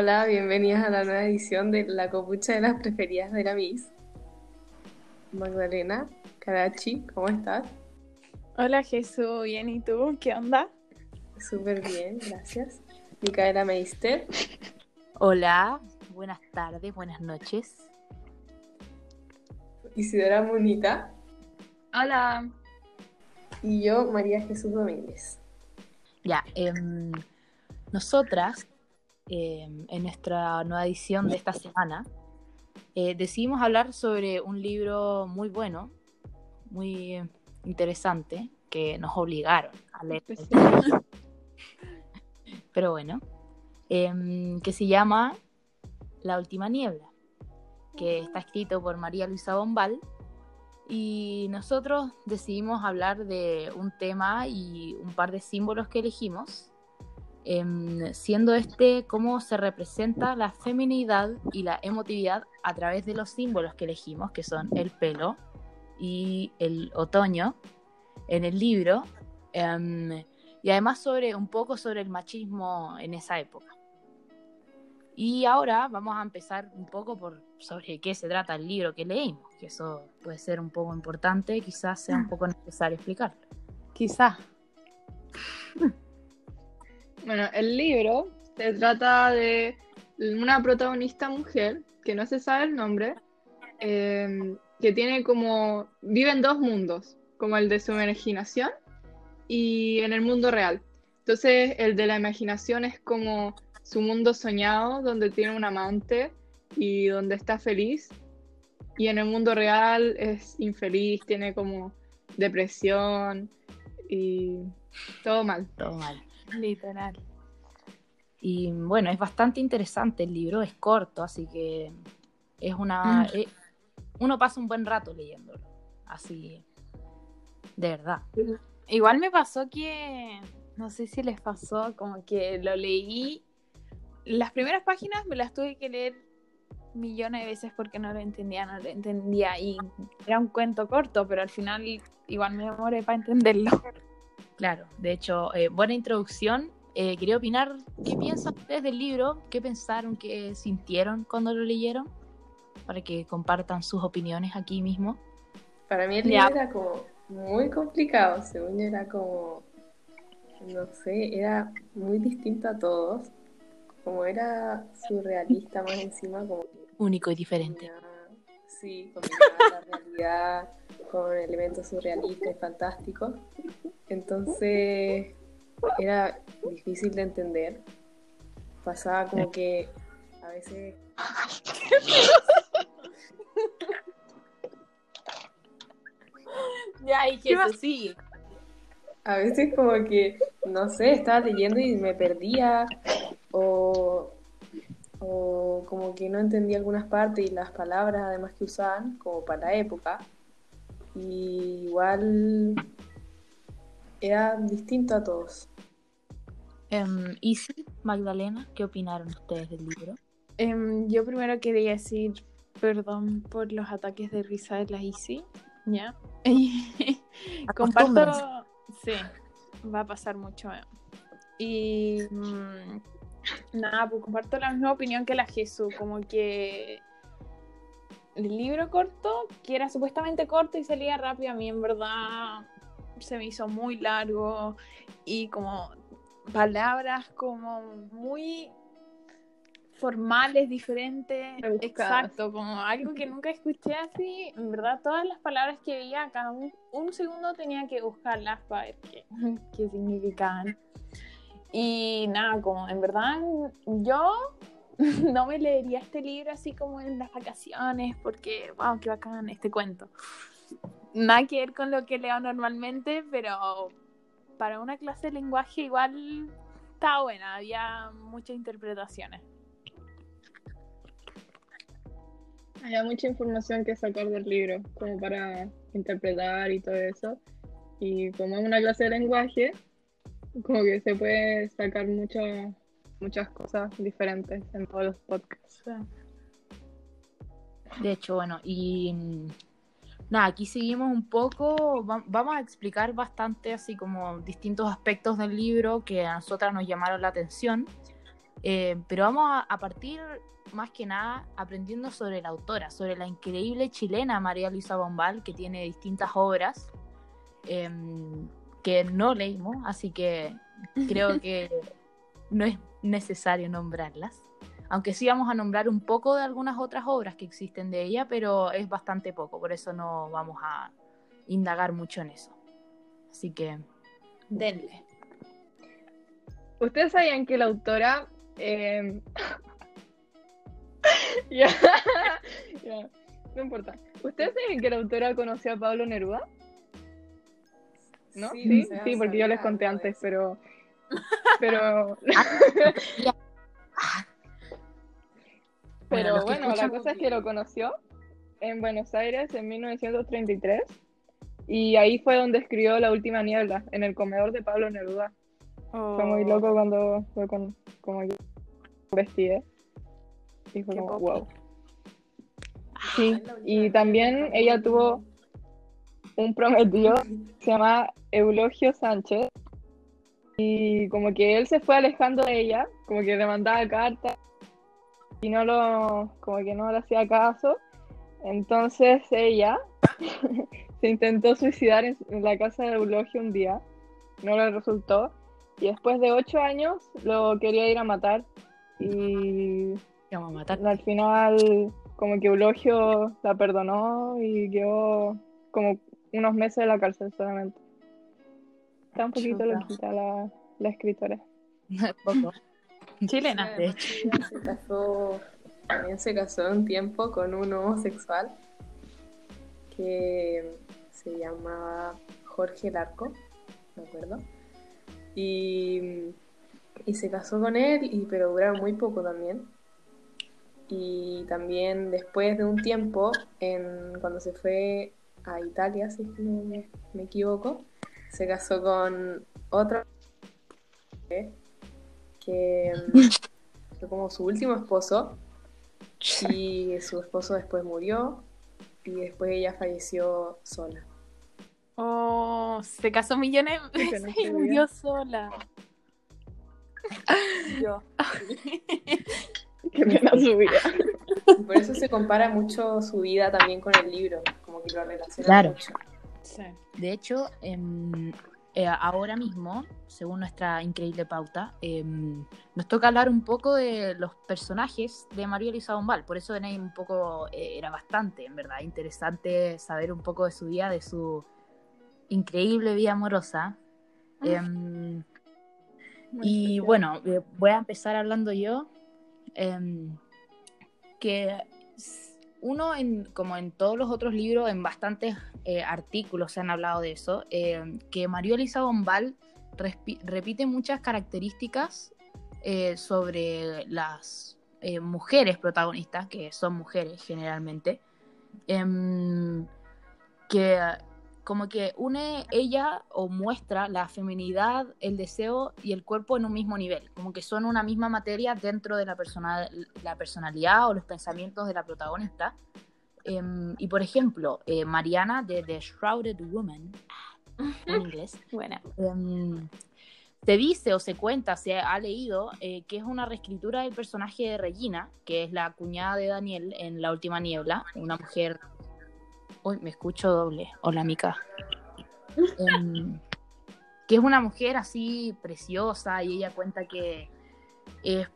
Hola, bienvenidas a la nueva edición de La Copucha de las Preferidas de la Miss. Magdalena, Karachi, ¿cómo estás? Hola Jesús, bien, ¿y tú? ¿Qué onda? Súper bien, gracias. Micaela Meister. Hola, buenas tardes, buenas noches. Isidora Munita. Hola. Y yo, María Jesús Domínguez. Ya, em, nosotras, em, en nuestra nueva edición de esta semana, eh, decidimos hablar sobre un libro muy bueno, muy interesante, que nos obligaron a leer. Pero bueno, em, que se llama La Última Niebla, que está escrito por María Luisa Bombal. Y nosotros decidimos hablar de un tema y un par de símbolos que elegimos, em, siendo este cómo se representa la feminidad y la emotividad a través de los símbolos que elegimos, que son el pelo y el otoño en el libro, em, y además sobre un poco sobre el machismo en esa época. Y ahora vamos a empezar un poco por sobre qué se trata el libro que leímos, que eso puede ser un poco importante, quizás sea un poco necesario explicarlo. Quizás. Bueno, el libro se trata de una protagonista mujer, que no se sabe el nombre, em, que tiene como, vive en dos mundos, como el de su imaginación y en el mundo real. Entonces, el de la imaginación es como su mundo soñado, donde tiene un amante y donde está feliz. Y en el mundo real es infeliz, tiene como depresión y todo mal. Todo mal. Literal. Y bueno, es bastante interesante el libro, es corto, así que es una... Mm. eh, uno pasa un buen rato leyéndolo, así, de verdad. Igual me pasó que, no sé si les pasó, como que lo leí, las primeras páginas me las tuve que leer millones de veces porque no lo entendía, no lo entendía y era un cuento corto, pero al final igual me demoré para entenderlo. Claro, de hecho, eh, buena introducción. Eh, quería opinar, ¿qué piensan ustedes del libro? ¿Qué pensaron, qué sintieron cuando lo leyeron? Para que compartan sus opiniones aquí mismo. Para mí el Ya. libro era como muy complicado, según yo era como, no sé, era muy distinto a todos. Como era surrealista más encima, como Único y diferente. sí, combinaba la realidad con elementos surrealistas y fantásticos. Entonces era difícil de entender. Pasaba como que a veces Ya, y ¿Qué más? sí. A veces como que, no sé, estaba leyendo y me perdía o, o como que no entendía algunas partes y las palabras además que usaban como para la época. Y igual era distinto a todos. Em, Isi, Magdalena, ¿qué opinaron ustedes del libro? Em, yo primero quería decir perdón por los ataques de risa de la Isi, ¿ya? Comparto, sí, va a pasar mucho. eh. Y mm, nada, pues comparto la misma opinión que la Jesús, como que el libro corto, que era supuestamente corto y salía rápido, a mí en verdad se me hizo muy largo y como palabras como muy formales, diferentes, Rebuscadas. exacto, como algo que nunca escuché así, en verdad todas las palabras que veía, cada un, un segundo tenía que buscarlas para ver qué, qué significaban. Y nada, como en verdad yo no me leería este libro así como en las vacaciones porque, wow, qué bacán este cuento. Nada que ver con lo que leo normalmente, pero para una clase de lenguaje igual estaba buena, había muchas interpretaciones. Hay mucha información que sacar del libro, como para interpretar y todo eso. Y como es una clase de lenguaje, como que se puede sacar muchas muchas cosas diferentes en todos los podcasts. De hecho, bueno, y mm, nada, aquí seguimos un poco, va- vamos a explicar bastante así como distintos aspectos del libro que a nosotras nos llamaron la atención. Eh, pero vamos a, a partir más que nada aprendiendo sobre la autora, sobre la increíble chilena María Luisa Bombal, que tiene distintas obras em, que no leímos, así que creo que no es necesario nombrarlas. Aunque sí vamos a nombrar un poco de algunas otras obras que existen de ella, pero es bastante poco, por eso no vamos a indagar mucho en eso. Así que denle. ¿Ustedes sabían que la autora... eh, ya, ya, no importa. ¿Ustedes saben que la autora conoció a Pablo Neruda? ¿No? Sí, Sí, porque yo les conté antes, eso. Pero... Pero... Bueno, Pero bueno, la cosa es que lo conoció en Buenos Aires en 1933 y ahí fue donde escribió La Última Niebla, en el comedor de Pablo Neruda. Fue muy Oh. loco cuando fue con, como yo investigué. Y fue Qué como, wow. Sí, y también ella tuvo un prometido que se llama Eulogio Sánchez. Y como que él se fue alejando de ella, como que le mandaba cartas y no lo, como que no le hacía caso. Entonces ella se intentó suicidar en, la casa de Eulogio un día, no le resultó. Y después de ocho años lo quería ir a matar. Y Vamos a matar. al final como que Eulogio la perdonó y quedó como unos meses en la cárcel solamente. Está un poquito Chuta. loquita la, la escritora. Poco. Chilena. de hecho. Ella se casó, también se casó un tiempo con un homosexual que se llamaba Jorge Larco, me acuerdo. Y, y se casó con él, y, pero duraron muy poco también. Y también después de un tiempo, en, cuando se fue a Italia, si es que no me, me equivoco, se casó con otro que mm, fue como su último esposo y su esposo después murió y después ella falleció sola. Oh, se casó millones de veces pena y murió sola. Yo. Qué pena su vida. Por eso se compara mucho su vida también con el libro, como que lo relaciona Claro. mucho. Sí. De hecho, em, eh, ahora mismo, según nuestra increíble pauta, em, nos toca hablar un poco de los personajes de María Luisa Bombal. Por eso era un poco, eh, era bastante, en verdad, interesante saber un poco de su vida, de su increíble vida amorosa. Em, y bueno, eh, voy a empezar hablando yo. que uno, en, como en todos los otros libros, en bastantes eh, artículos se han hablado de eso, eh, que María Elisa Bombal repite muchas características eh, sobre las mujeres protagonistas, que son mujeres generalmente, em, que como que une ella o muestra la feminidad, el deseo y el cuerpo en un mismo nivel, como que son una misma materia dentro de la, persona, la personalidad o los pensamientos de la protagonista. Em, y por ejemplo, eh, Mariana de The Shrouded Woman, en inglés, Buena. em, se dice o se cuenta, se ha leído, eh, que es una reescritura del personaje de Regina, que es la cuñada de Daniel en La Última Niebla, una mujer... Uy, me escucho doble. Hola, Mica. Em, que es una mujer así preciosa y ella cuenta que es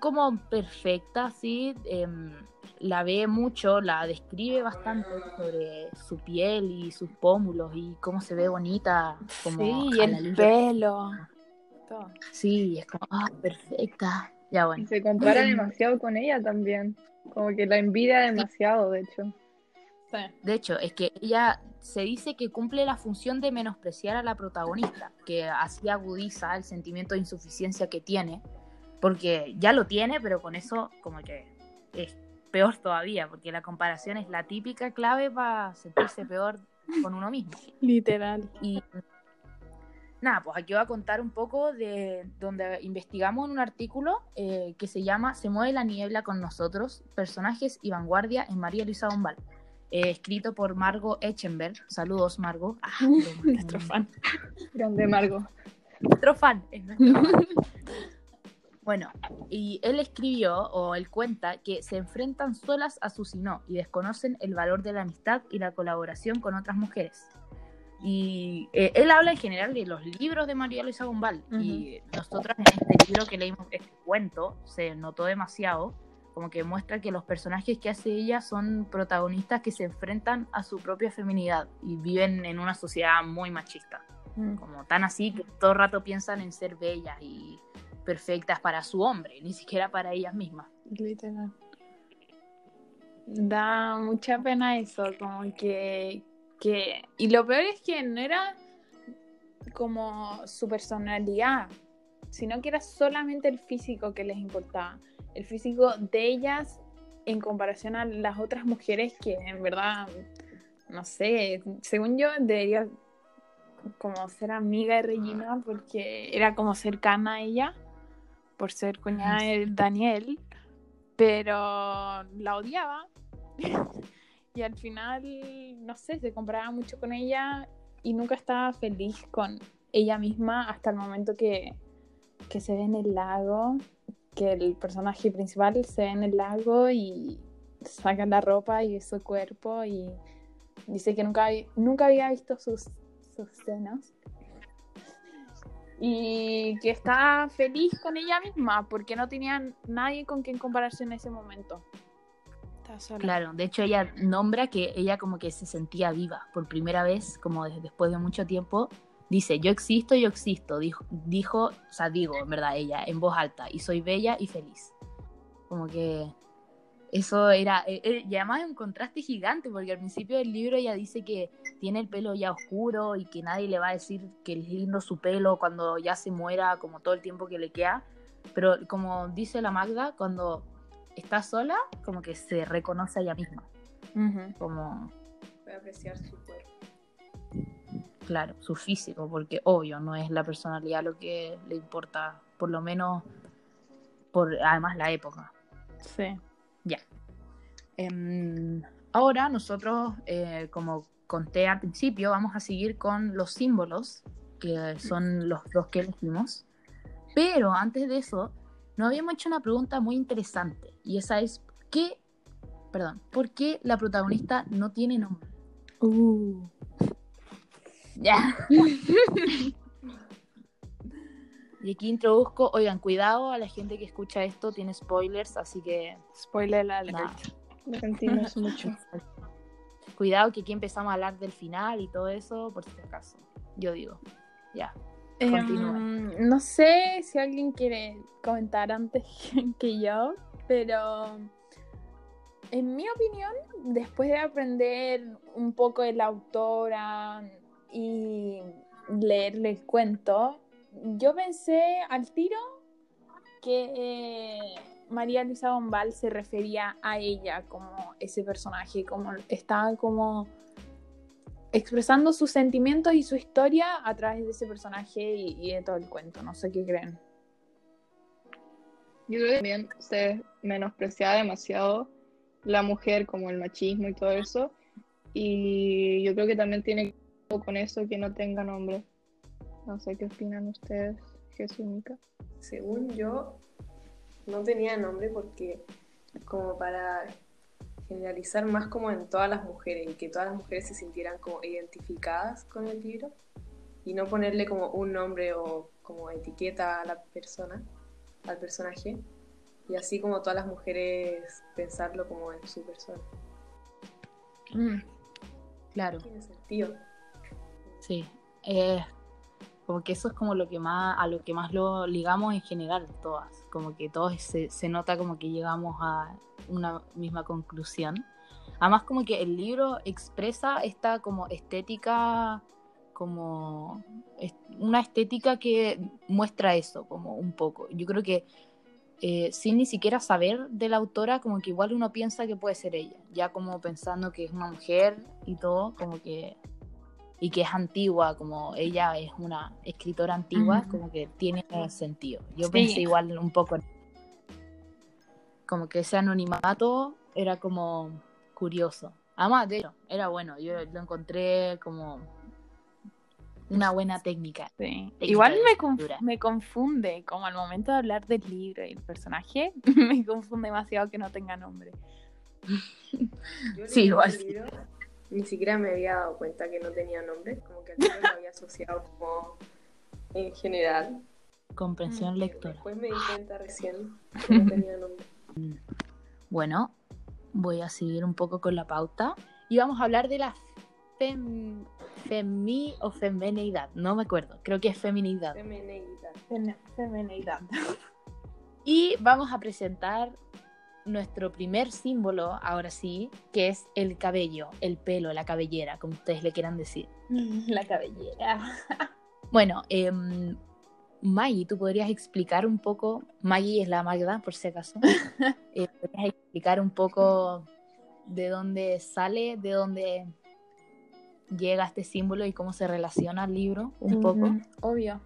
como perfecta, así. em, la ve mucho, la describe bastante sobre su piel y sus pómulos y cómo se ve bonita. Como Sí, y el pelo. Todo. Sí, es como, ah, perfecta. Ya Y bueno. se compara demasiado con ella también. Como que la envidia demasiado, de hecho. Sí. De hecho, es que ella se dice que cumple la función de menospreciar a la protagonista, que así agudiza el sentimiento de insuficiencia que tiene, porque ya lo tiene, pero con eso como que es peor todavía, porque la comparación es la típica clave para sentirse peor con uno mismo. Literal. Y nada, pues aquí voy a contar un poco de donde investigamos en un artículo eh, que se llama Se mueve la niebla con nosotros, personajes y vanguardia en María Luisa Bombal, eh, escrito por Margot Echenberg. Saludos, Margot. Ah, Nuestro fan. Grande Margo. nuestro fan, es nuestro fan. Bueno, y él escribió o él cuenta que se enfrentan solas a su sino y desconocen el valor de la amistad y la colaboración con otras mujeres. Y eh, él habla en general de los libros de María Luisa Bombal. Y nosotros en este libro que leímos, este cuento, se notó demasiado, como que muestra que los personajes que hace ella son protagonistas que se enfrentan a su propia feminidad y viven en una sociedad muy machista. Mm. Como tan así que todo el rato piensan en ser bellas y perfectas para su hombre, ni siquiera para ellas mismas. Literal. Da mucha pena eso, como que, que... Y lo peor es que no era como su personalidad, sino que era solamente el físico que les importaba. El físico de ellas en comparación a las otras mujeres que en verdad, no sé, según yo debería como ser amiga de Regina porque era como cercana a ella por ser cuñada de Daniel, pero la odiaba. Y al final, no sé, se comparaba mucho con ella y nunca estaba feliz con ella misma hasta el momento que, que se ve en el lago, que el personaje principal se ve en el lago y saca la ropa y su cuerpo y dice que nunca, había- nunca había visto sus, sus senos y que está feliz con ella misma porque no tenía nadie con quien compararse en ese momento. Claro, de hecho ella nombra que ella como que se sentía viva por primera vez, como des- después de mucho tiempo. Dice, yo existo, yo existo, dijo, dijo, o sea, digo, en verdad, ella, en voz alta, y soy bella y feliz. Como que eso era, eh, eh, y además es un contraste gigante, porque al principio del libro ella dice que tiene el pelo ya oscuro y que nadie le va a decir que es lindo su pelo cuando ya se muera, como todo el tiempo que le queda. Pero como dice la Magda, cuando está sola, como que se reconoce a ella misma. Como, Puede apreciar su. Claro, su físico, porque obvio, no es la personalidad lo que le importa, por lo menos por además la época. Sí. Em, ahora nosotros, eh, como conté al principio, vamos a seguir con los símbolos, que son los dos que elegimos. Pero antes de eso, nos habíamos hecho una pregunta muy interesante, y esa es, ¿qué, perdón, por qué la protagonista no tiene nombre? Uh. Ya. y aquí introduzco, oigan, cuidado a la gente que escucha esto, tiene spoilers, así que Spoiler alert. sentimos mucho. Cuidado que aquí empezamos a hablar del final y todo eso, por si acaso. Yo digo, ya. Continúa. Em, no sé si alguien quiere comentar antes que yo, pero en mi opinión, después de aprender un poco de la autora y leerle el cuento, yo pensé al tiro que eh, María Luisa Bombal se refería a ella como ese personaje, como estaba como expresando sus sentimientos y su historia a través de ese personaje y, y de todo el cuento. No sé qué creen. Yo creo que también se menospreciaba demasiado la mujer, como el machismo y todo eso. Y yo creo que también tiene que con eso que no tenga nombre. No sé qué opinan ustedes, Jesús Mica. Según yo, no tenía nombre porque como para generalizar más como en todas las mujeres y que todas las mujeres se sintieran como identificadas con el libro y no ponerle como un nombre o como etiqueta a la persona, al personaje y así como todas las mujeres pensarlo como en su persona. Claro, Tiene sentido. Sí. Eh, como que eso es como lo que más, a lo que más lo ligamos en general todas. Como que todos se, se nota como que llegamos a una misma conclusión. Además como que el libro expresa esta como estética, como es- una estética que muestra eso, como un poco. Yo creo que eh, sin ni siquiera saber de la autora, como que igual uno piensa que puede ser ella, ya como pensando que es una mujer y todo, como que y que es antigua, como ella es una escritora antigua, como que tiene sentido. Yo Sí. pensé igual un poco, en- como que ese anonimato era como curioso. Además, de hecho, era bueno, yo lo encontré como una buena técnica. Sí. Técnica Igual me, conf- me confunde, como al momento de hablar del libro y el personaje, me confunde demasiado que no tenga nombre. Yo Sí, igual Ni siquiera me había dado cuenta que no tenía nombre, como que al lo había asociado como en general. Comprensión lectora. Después me di cuenta recién que no tenía nombre. Bueno, voy a seguir un poco con la pauta y vamos a hablar de la fem, femi o femenidad. No me acuerdo, creo que es feminidad. Femenidad. Fem- Femenidad. Y vamos a presentar nuestro primer símbolo, ahora sí, que es el cabello, el pelo, la cabellera, como ustedes le quieran decir. La cabellera. Bueno, em, Maggie, ¿tú podrías explicar un poco? Maggie es la Magda, por si acaso. Eh, ¿Podrías explicar un poco de dónde sale, de dónde llega este símbolo y cómo se relaciona al libro? Un poco. Obvio.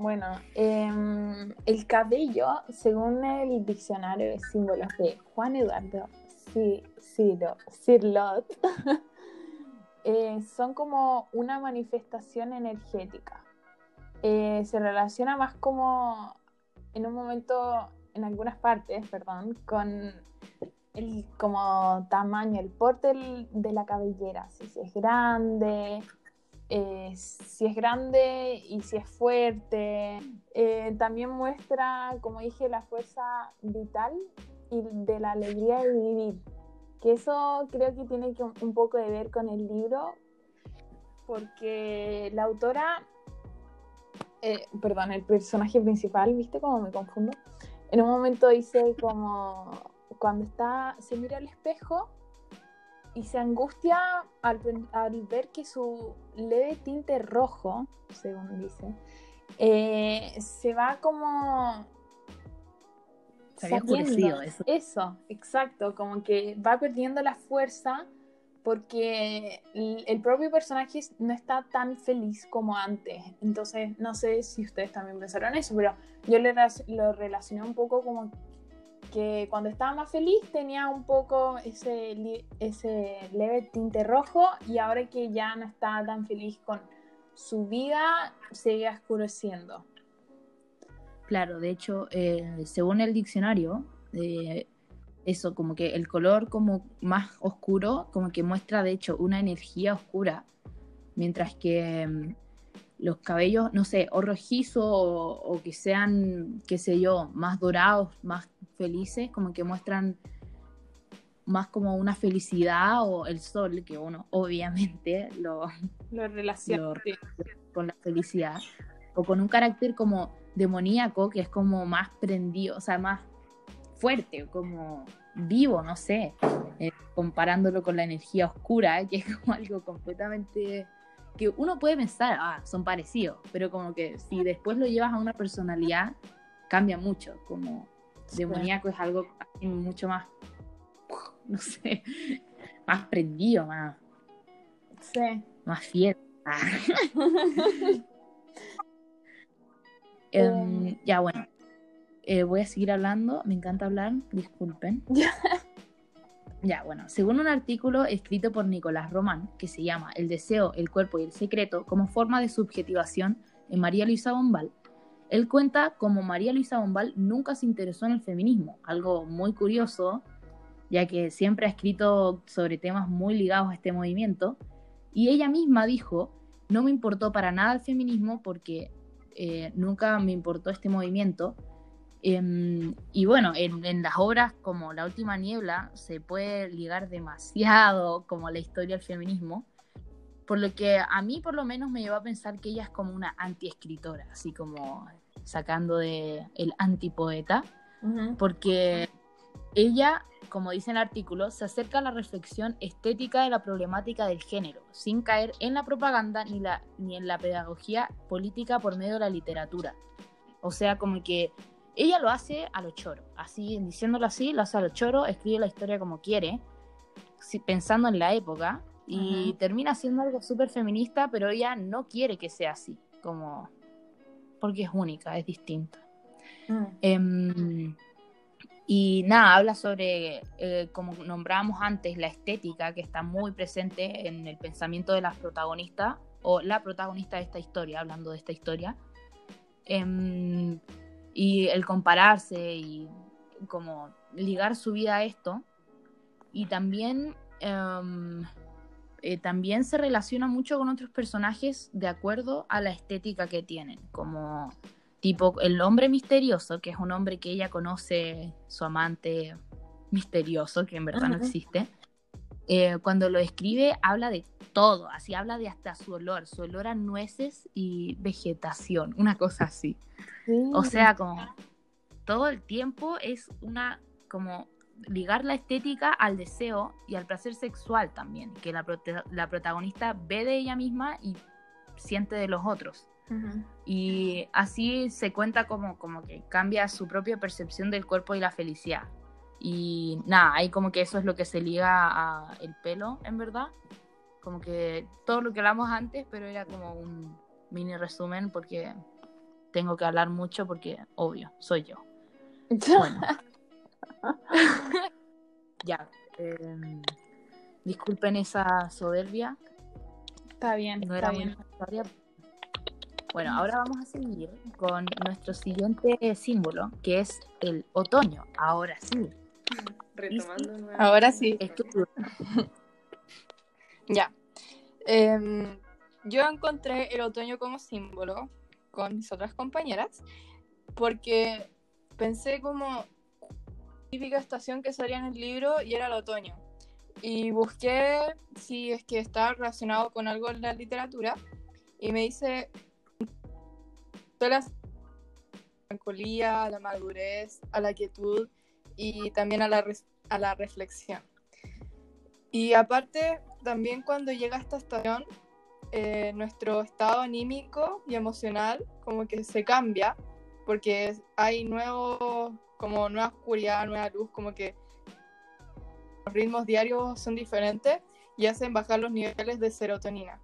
Bueno, em, el cabello, según el diccionario de símbolos de Juan Eduardo Ci- Ciro- eh, son como una manifestación energética. Eh, se relaciona más como en un momento, en algunas partes, perdón, con el como tamaño, el porte de la cabellera, si es grande, eh, si es grande y si es fuerte. Eh, también muestra, como dije, la fuerza vital y de la alegría de vivir. Que eso creo que tiene que un poco de ver con el libro, porque la autora, eh, perdón, el personaje principal, ¿viste cómo me confundo? En un momento dice como cuando está, se mira al espejo y se angustia al, al ver que su leve tinte rojo, según dice, eh, se va como... Se había oscurecido eso. Eso, exacto, como que va perdiendo la fuerza porque el propio personaje no está tan feliz como antes. Entonces, no sé si ustedes también pensaron eso, pero yo lo relacioné un poco como que cuando estaba más feliz tenía un poco ese, ese leve tinte rojo y ahora que ya no está tan feliz con su vida, sigue oscureciendo. Claro, de hecho, eh, según el diccionario, eh, eso, como que el color como más oscuro, como que muestra de hecho una energía oscura, mientras que mm, los cabellos, no sé, o rojizo o, o que sean, qué sé yo, más dorados, más felices, como que muestran más como una felicidad o el sol, que uno obviamente lo, Lo relaciona. Lo- con la felicidad, o con un carácter como demoníaco, que es como más prendido, o sea, más fuerte, como vivo, no sé, eh, comparándolo con la energía oscura, que es como algo completamente que uno puede pensar, ah, son parecidos, pero como que si después lo llevas a una personalidad, cambia mucho, como demoníaco es algo así mucho más, no sé, más prendido, más, Sí. más fiel. Ah. Em, ya, bueno. Eh, voy a seguir hablando. Me encanta hablar. Disculpen. Ya. Bueno. Según un artículo escrito por Nicolás Román, que se llama El deseo, el cuerpo y el secreto como forma de subjetivación en María Luisa Bombal, él cuenta cómo María Luisa Bombal nunca se interesó en el feminismo, algo muy curioso, ya que siempre ha escrito sobre temas muy ligados a este movimiento, y ella misma dijo, no me importó para nada el feminismo porque eh, nunca me importó este movimiento. Em, y bueno, en, en las obras como La Última Niebla se puede ligar demasiado como la historia del feminismo, por lo que a mí por lo menos me llevó a pensar que ella es como una antiescritora, así como sacando de el antipoeta, Ujú. porque ella, como dice en el artículo, se acerca a la reflexión estética de la problemática del género, sin caer en la propaganda ni, la, ni en la pedagogía política por medio de la literatura. O sea, como que ella lo hace a lo choro, así, diciéndolo así, lo hace a lo choro, escribe la historia como quiere, si- pensando en la época, y termina siendo algo súper feminista, pero ella no quiere que sea así, como porque es única, es distinta. Mm. Em, y nada, habla sobre, eh, como nombrábamos antes, la estética que está muy presente en el pensamiento de las protagonistas o la protagonista de esta historia, hablando de esta historia. Em, y el compararse y como ligar su vida a esto. Y también, em, eh, también se relaciona mucho con otros personajes de acuerdo a la estética que tienen, como tipo el hombre misterioso, que es un hombre que ella conoce, su amante misterioso, que en verdad no existe. Eh, cuando lo escribe habla de todo, así habla de hasta su olor, su olor a nueces y vegetación, una cosa así. O sea, como todo el tiempo es una, como ligar la estética al deseo y al placer sexual también, que la, la protagonista ve de ella misma y siente de los otros. Y así se cuenta como, como que cambia su propia percepción del cuerpo y la felicidad. Y nada, ahí como que eso es lo que se liga a el pelo, en verdad. Como que todo lo que hablamos antes, pero era como un mini resumen porque tengo que hablar mucho porque, obvio, soy yo. Bueno. ya. Em, disculpen esa soberbia. Está bien, no está era bien. Historia. Bueno, ahora vamos a seguir con nuestro siguiente símbolo, que es el otoño. Ahora sí. Retomando Ahora sí. Es tu turno. Ya. Em, yo encontré el otoño como símbolo con mis otras compañeras porque pensé como típica estación que salía en el libro y era el otoño. Y busqué si es que está relacionado con algo en la literatura y me dice la melancolía, a la madurez, a la quietud y también a la, a la reflexión. Y aparte, también cuando llega esta estación, eh, nuestro estado anímico y emocional como que se cambia, porque hay nuevo, como nueva oscuridad, nueva luz, como que los ritmos diarios son diferentes y hacen bajar los niveles de serotonina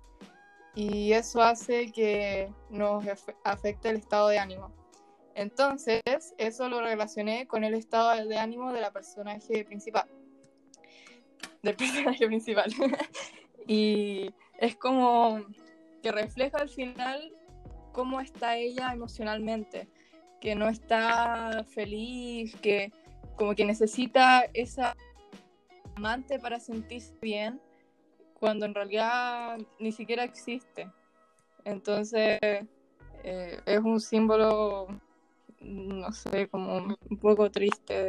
y eso hace que nos afecte el estado de ánimo. Entonces, eso lo relacioné con el estado de ánimo de la personaje principal. Del personaje principal. y es como que refleja al final cómo está ella emocionalmente, que no está feliz, que como que necesita esa amante para sentirse bien cuando en realidad ni siquiera existe. Entonces, eh, es un símbolo, no sé, como un poco triste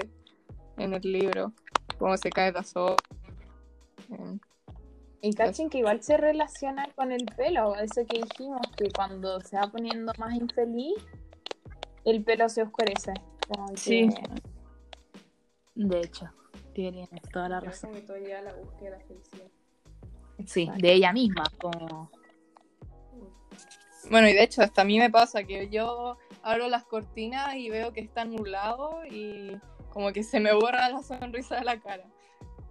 en el libro, cómo se cae la sopa. Y cachen que igual se relaciona con el pelo, eso que dijimos, que cuando se va poniendo más infeliz, el pelo se oscurece. Sí. De hecho, tiene toda la razón. la búsqueda de la felicidad. Sí, de ella misma, como... Bueno, y de hecho, hasta a mí me pasa que yo abro las cortinas y veo que está nublado y como que se me borra la sonrisa de la cara.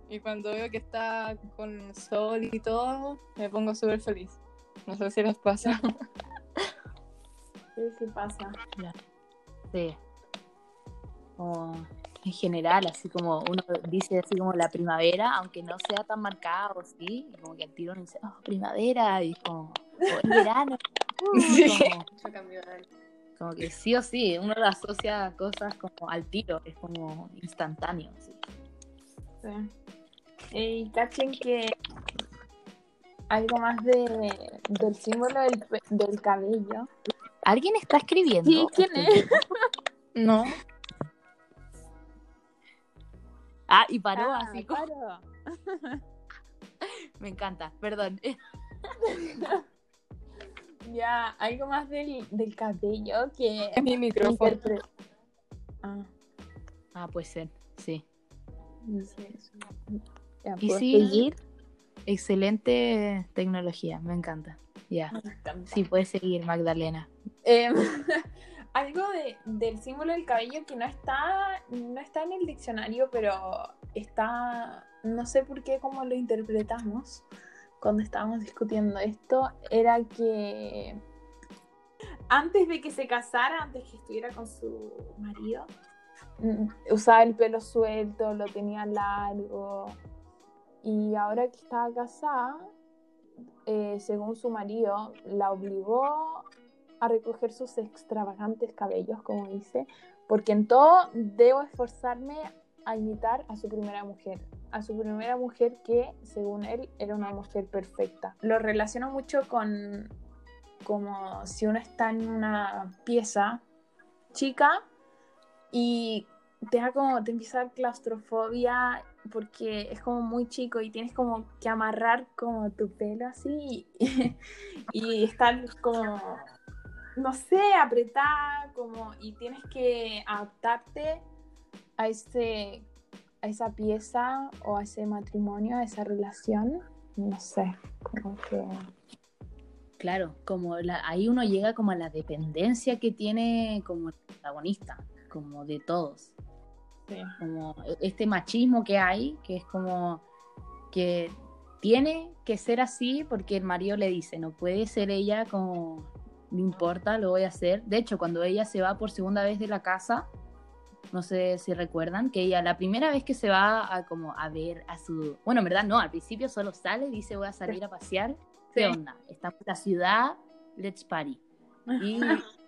Y cuando veo que está con sol y todo, me pongo súper feliz. No sé si les pasa. Sí, sí pasa. Sí. Como en general, así como uno dice así como la primavera, aunque no sea tan marcado, sí, y como que al tiro uno dice, oh, primavera, y como, oh, verano, sí. como, como, que sí o sí, uno lo asocia a cosas como al tiro, es como instantáneo, sí. Sí. Y cachen que algo más de, del símbolo del, del cabello. ¿Alguien está escribiendo? Sí, ¿quién es? no. Ah, y paró Ah, así como... paró. Me encanta, perdón. Ya, algo más del, del cabello que Es mi micrófono. Ah, Ah, puede ser, sí. Ya, Y ¿puedo sí, seguir? excelente tecnología, me encanta. Ya, sí, puedes seguir, Magdalena. Em, algo de- del símbolo del cabello que no está, no está en el diccionario, pero está, no sé por qué, cómo lo interpretamos cuando estábamos discutiendo esto, era que antes de que se casara, antes que estuviera con su marido, usaba el pelo suelto, lo tenía largo. Y ahora que estaba casada, eh, según su marido, la obligó a recoger sus extravagantes cabellos, como dice, porque en todo debo esforzarme a imitar a su primera mujer, a su primera mujer que, según él, era una mujer perfecta. Lo relaciono mucho con como si uno está en una pieza chica y te da como, te empieza a claustrofobia porque es como muy chico y tienes como que amarrar como tu pelo así y, y estar como, no sé, apretada como y tienes que adaptarte a ese a esa pieza o a ese matrimonio, a esa relación, no sé, como que Claro, como la, ahí uno llega como a la dependencia que tiene como el protagonista, como de todos. sí. Como este machismo que hay, que es como que tiene que ser así porque el marido le dice, no puede ser ella como, no importa, lo voy a hacer. De hecho, cuando ella se va por segunda vez de la casa, no sé si recuerdan, que ella la primera vez que se va a como a ver a su... Bueno, en verdad no, al principio solo sale dice voy a salir a pasear. ¿Qué Sí. onda? Estamos en la ciudad, let's party. Y,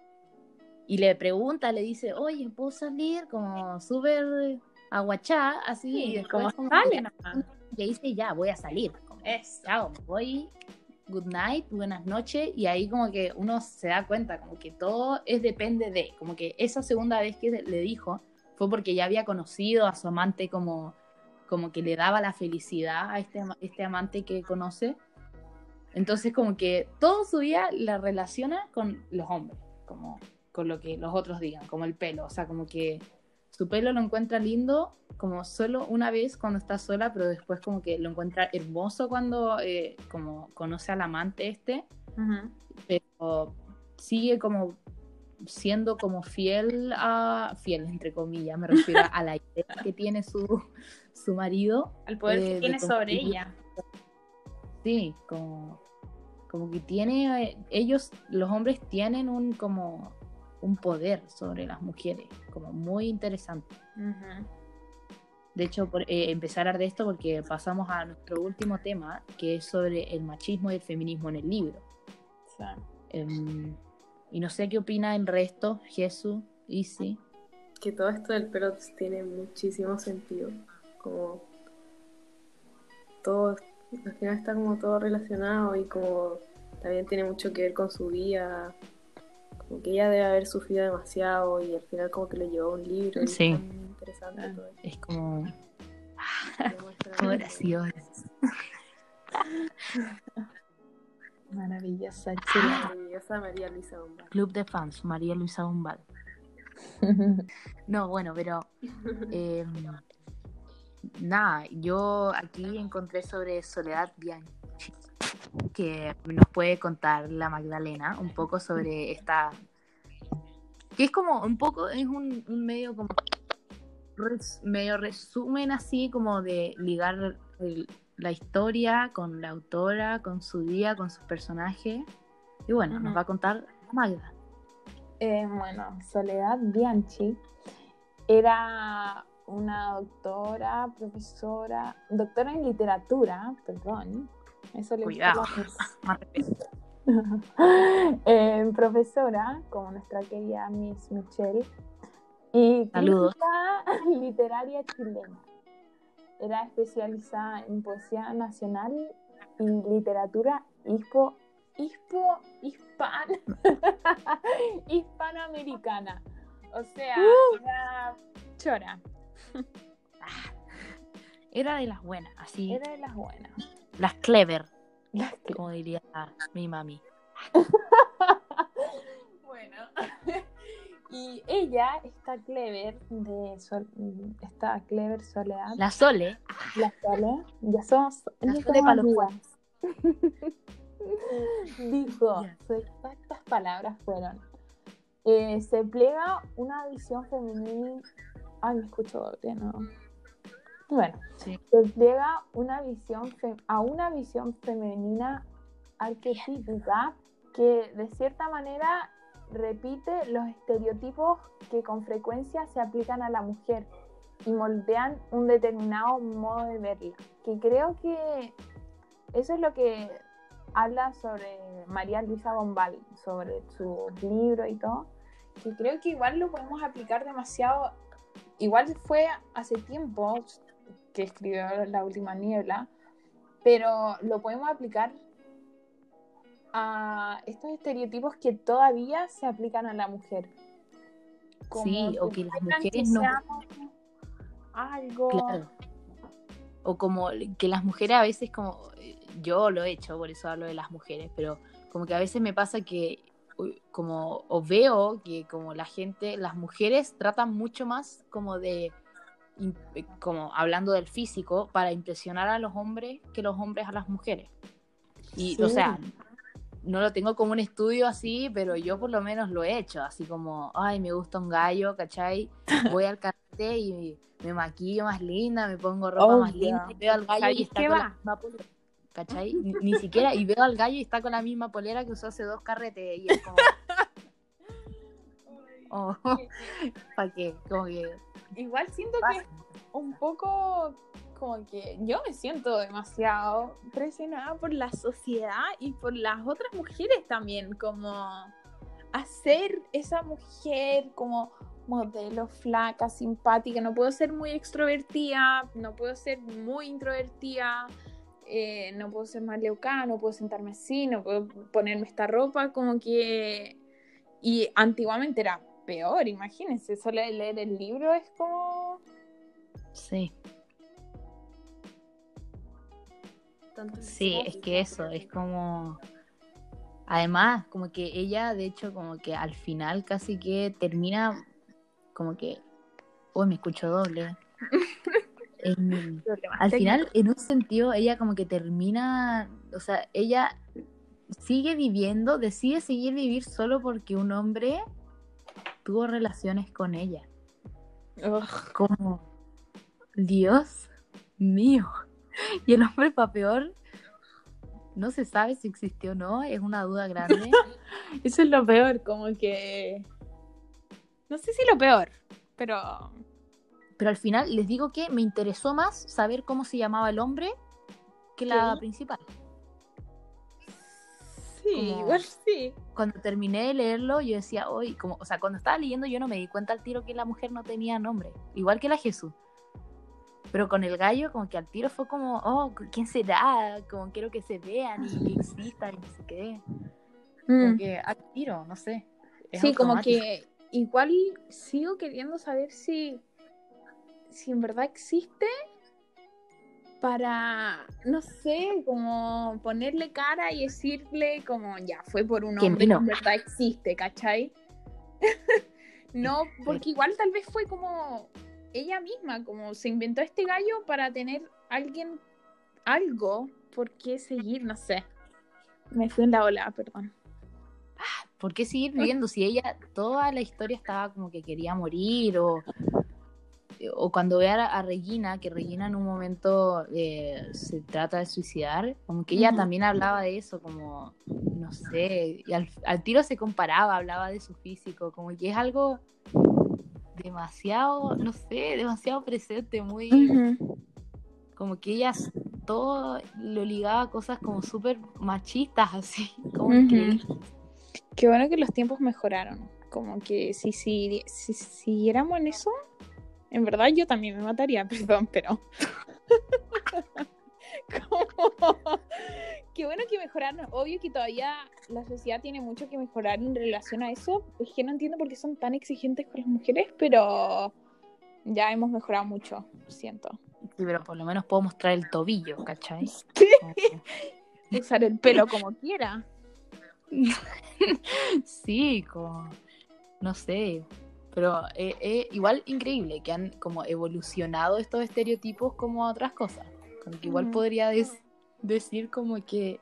y le pregunta, le dice, oye, ¿puedo salir? Como súper aguachá, así. y después como sale le dice, ya, voy a salir. Como, chao, voy, good night, buenas noches, y ahí como que uno se da cuenta, como que todo es depende de, como que esa segunda vez que le dijo fue porque ya había conocido a su amante como, como que le daba la felicidad a este, este amante que conoce. Entonces como que todo su día la relaciona con los hombres, como con lo que los otros digan, como el pelo, o sea, como que su pelo lo encuentra lindo como solo una vez cuando está sola, pero después como que lo encuentra hermoso cuando eh, como conoce al amante este, pero sigue como siendo como fiel a, fiel entre comillas, me refiero a la idea que tiene su, su marido. Al poder Eh, que de tiene sobre ella. Sí, como, como que tiene, eh, ellos, los hombres tienen un como un poder sobre las mujeres, como muy interesante. De hecho, por, eh, empezar a hablar de esto porque pasamos a nuestro último tema, que es sobre el machismo y el feminismo en el libro. Sí. Em, y no sé qué opina el resto, Jesús, Isi. Que todo esto del pelo tiene muchísimo sentido. Como todo, al final está como todo relacionado y como también tiene mucho que ver con su vida. Como que ella debe haber sufrido demasiado y al final como que le llevó un libro. Y Sí. es tan interesante Ah. todo esto. Es como oraciones. Maravillosa, chula. Maravillosa María Luisa Bombal. Club de fans, María Luisa Bombal. No, bueno, pero eh, nada, yo aquí encontré sobre Soledad Bianchi, que nos puede contar la Magdalena un poco sobre esta, que es como un poco, es un, un medio como res- medio resumen así como de ligar el- la historia con la autora, con su día, con sus personajes. Y bueno, nos va a contar Magda. Eh, bueno, Soledad Bianchi era una doctora, profesora, doctora en literatura, perdón. Eso le Cuidado. Eh, profesora, como nuestra querida Miss Michelle, y Saludos. crítica literaria chilena. Era especializada en poesía nacional y literatura hispo, hispo, hispana, hispanoamericana. O sea, era chora, Era de las buenas, así, era de las buenas. Las clever, Las como diría mi mami. Bueno, y ella, esta clever de Sol- esta clever Soledad, La Sole, la Sole, ya somos, La ya Sole somos. Dijo, sus exactas palabras fueron, eh, se plega una visión femenina, ay, me escucho ¿no? Bueno, Sí. se pliega una visión a una visión femenina arquetípica que de cierta manera repite los estereotipos que con frecuencia se aplican a la mujer y moldean un determinado modo de verla. Que creo que eso es lo que habla sobre María Luisa Bombal, sobre su libro y todo, que creo que igual lo podemos aplicar demasiado, igual fue hace tiempo que escribió La Última Niebla, pero lo podemos aplicar a estos estereotipos que todavía se aplican a la mujer. sí, o que las mujeres no... Algo... Claro. O como que las mujeres a veces como yo lo he hecho, por eso hablo de las mujeres, pero como que a veces me pasa que como o veo que como la gente, las mujeres tratan mucho más como de como hablando del físico para impresionar a los hombres que los hombres a las mujeres. Y o sea, no lo tengo como un estudio así, pero yo por lo menos lo he hecho, así como, ay, me gusta un gallo, ¿cachai? Voy al carrete y me maquillo más linda, me pongo ropa más linda y veo al gallo y está con la misma ¿cachai? Ni, siquiera, y veo al gallo y está con la misma polera que usó hace dos carretes y es como... Oh, ¿Para qué? Como que... Igual siento que un poco como que yo me siento demasiado presionada por la sociedad y por las otras mujeres también, como hacer esa mujer como modelo flaca, simpática, no puedo ser muy extrovertida, no puedo ser muy introvertida, eh, no puedo ser más leucana, no puedo sentarme así, no puedo ponerme esta ropa, como que... Y antiguamente era peor, imagínense, solo leer el libro es como... Sí. Sí, es que eso, es como... Además, como que ella, de hecho, como que al final casi que termina como que... Uy, me escucho doble. al final, en un sentido, ella como que termina, o sea, ella sigue viviendo, decide seguir vivir solo porque un hombre tuvo relaciones con ella. Como, Dios mío. Y el hombre para peor, no se sabe si existió o no, es una duda grande. Eso es lo peor, como que... No sé si lo peor, pero pero al final les digo que me interesó más saber cómo se llamaba el hombre que la principal. Sí, igual sí. Cuando terminé de leerlo, yo decía, hoy, como, o sea, cuando estaba leyendo yo no me di cuenta al tiro que la mujer no tenía nombre, igual que la Jesús. Pero con el gallo, como que al tiro fue como, oh, ¿quién será? Como quiero que se vean y que existan y no sé qué. Como mm. que al tiro, no sé. sí, como que igual sigo queriendo saber si si en verdad existe para, no sé, como ponerle cara y decirle como, ya, fue por un hombre que en verdad existe, ¿cachai? no, porque igual tal vez fue como ella misma, como se inventó este gallo para tener alguien, algo por qué seguir, no sé. Me fui en la ola, perdón. ¿Por qué seguir viviendo si ella, toda la historia estaba como que quería morir o o cuando ve a, Regina, que Regina en un momento eh, se trata de suicidar, como que ella también hablaba de eso, como, no sé, y al, tiro se comparaba, hablaba de su físico, como que es algo demasiado, no sé, demasiado presente, muy... Como que ella todo lo ligaba a cosas como súper machistas, así, como que... Qué bueno que los tiempos mejoraron, como que si, si, si siguiéramos en eso, en verdad yo también me mataría, perdón, pero... Qué bueno que mejoraron. Obvio que todavía la sociedad tiene mucho que mejorar en relación a eso. Es que no entiendo por qué son tan exigentes con las mujeres, pero ya hemos mejorado mucho, siento. Sí, pero por lo menos puedo mostrar el tobillo, ¿cachai? Usar el pelo como quiera. sí, como... No sé, pero es eh, eh, igual increíble que han como evolucionado estos estereotipos como a otras cosas. Como que igual podría decir como que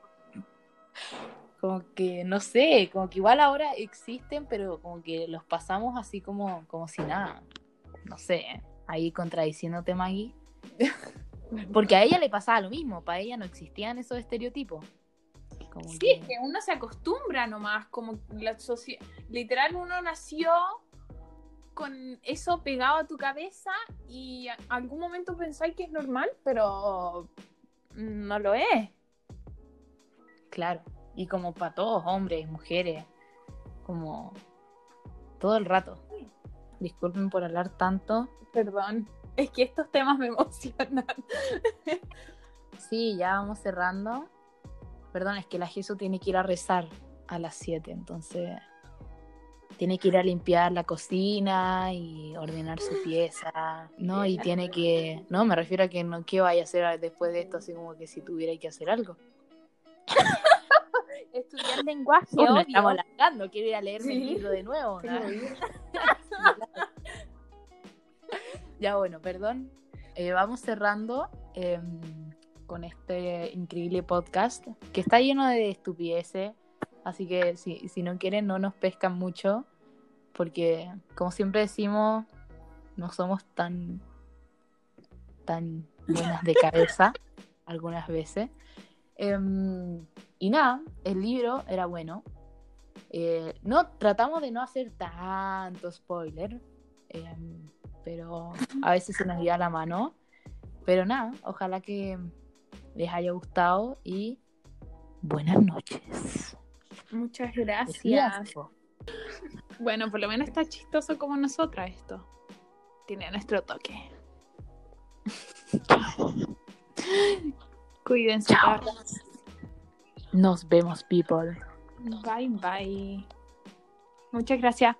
como que no sé, como que igual ahora existen, pero como que los pasamos así como, como si nada. No sé, ahí contradiciéndote Maggie. Porque a ella le pasaba lo mismo, para ella no existían esos estereotipos. sí, es que uno se acostumbra nomás, como la sociedad, literal uno nació con eso pegado a tu cabeza y algún momento pensáis que es normal, pero no lo es. Claro. Y como para todos, hombres, mujeres, como todo el rato. Disculpen por hablar tanto. Perdón. Es que estos temas me emocionan. Sí, ya vamos cerrando. Perdón, es que la Jesús tiene que ir a rezar a las 7, entonces tiene que ir a limpiar la cocina y ordenar su pieza, ¿no? Y tiene que, no, me refiero a que no, ¿qué vaya a hacer después de esto? Así como que si tuviera que hacer algo. Estudiar lenguaje, Oh, obvio. estamos alargando, quiero ir a leerme el Sí. libro de nuevo. ¿no? Ya bueno, perdón. Eh, vamos cerrando eh, con este increíble podcast que está lleno de estupideces. Así que si, si no quieren, no nos pescan mucho. Porque, como siempre decimos, no somos tan, tan buenas de cabeza algunas veces. Em, y nada, el libro era bueno. Eh, no, tratamos de no hacer tanto spoiler. em, pero a veces se nos guía la mano. Pero nada, ojalá que les haya gustado y buenas noches. Muchas gracias. Bueno, por lo menos está chistoso como nosotras esto. Tiene nuestro toque. Cuídense. Chao. Nos vemos, people. Bye bye. Muchas gracias.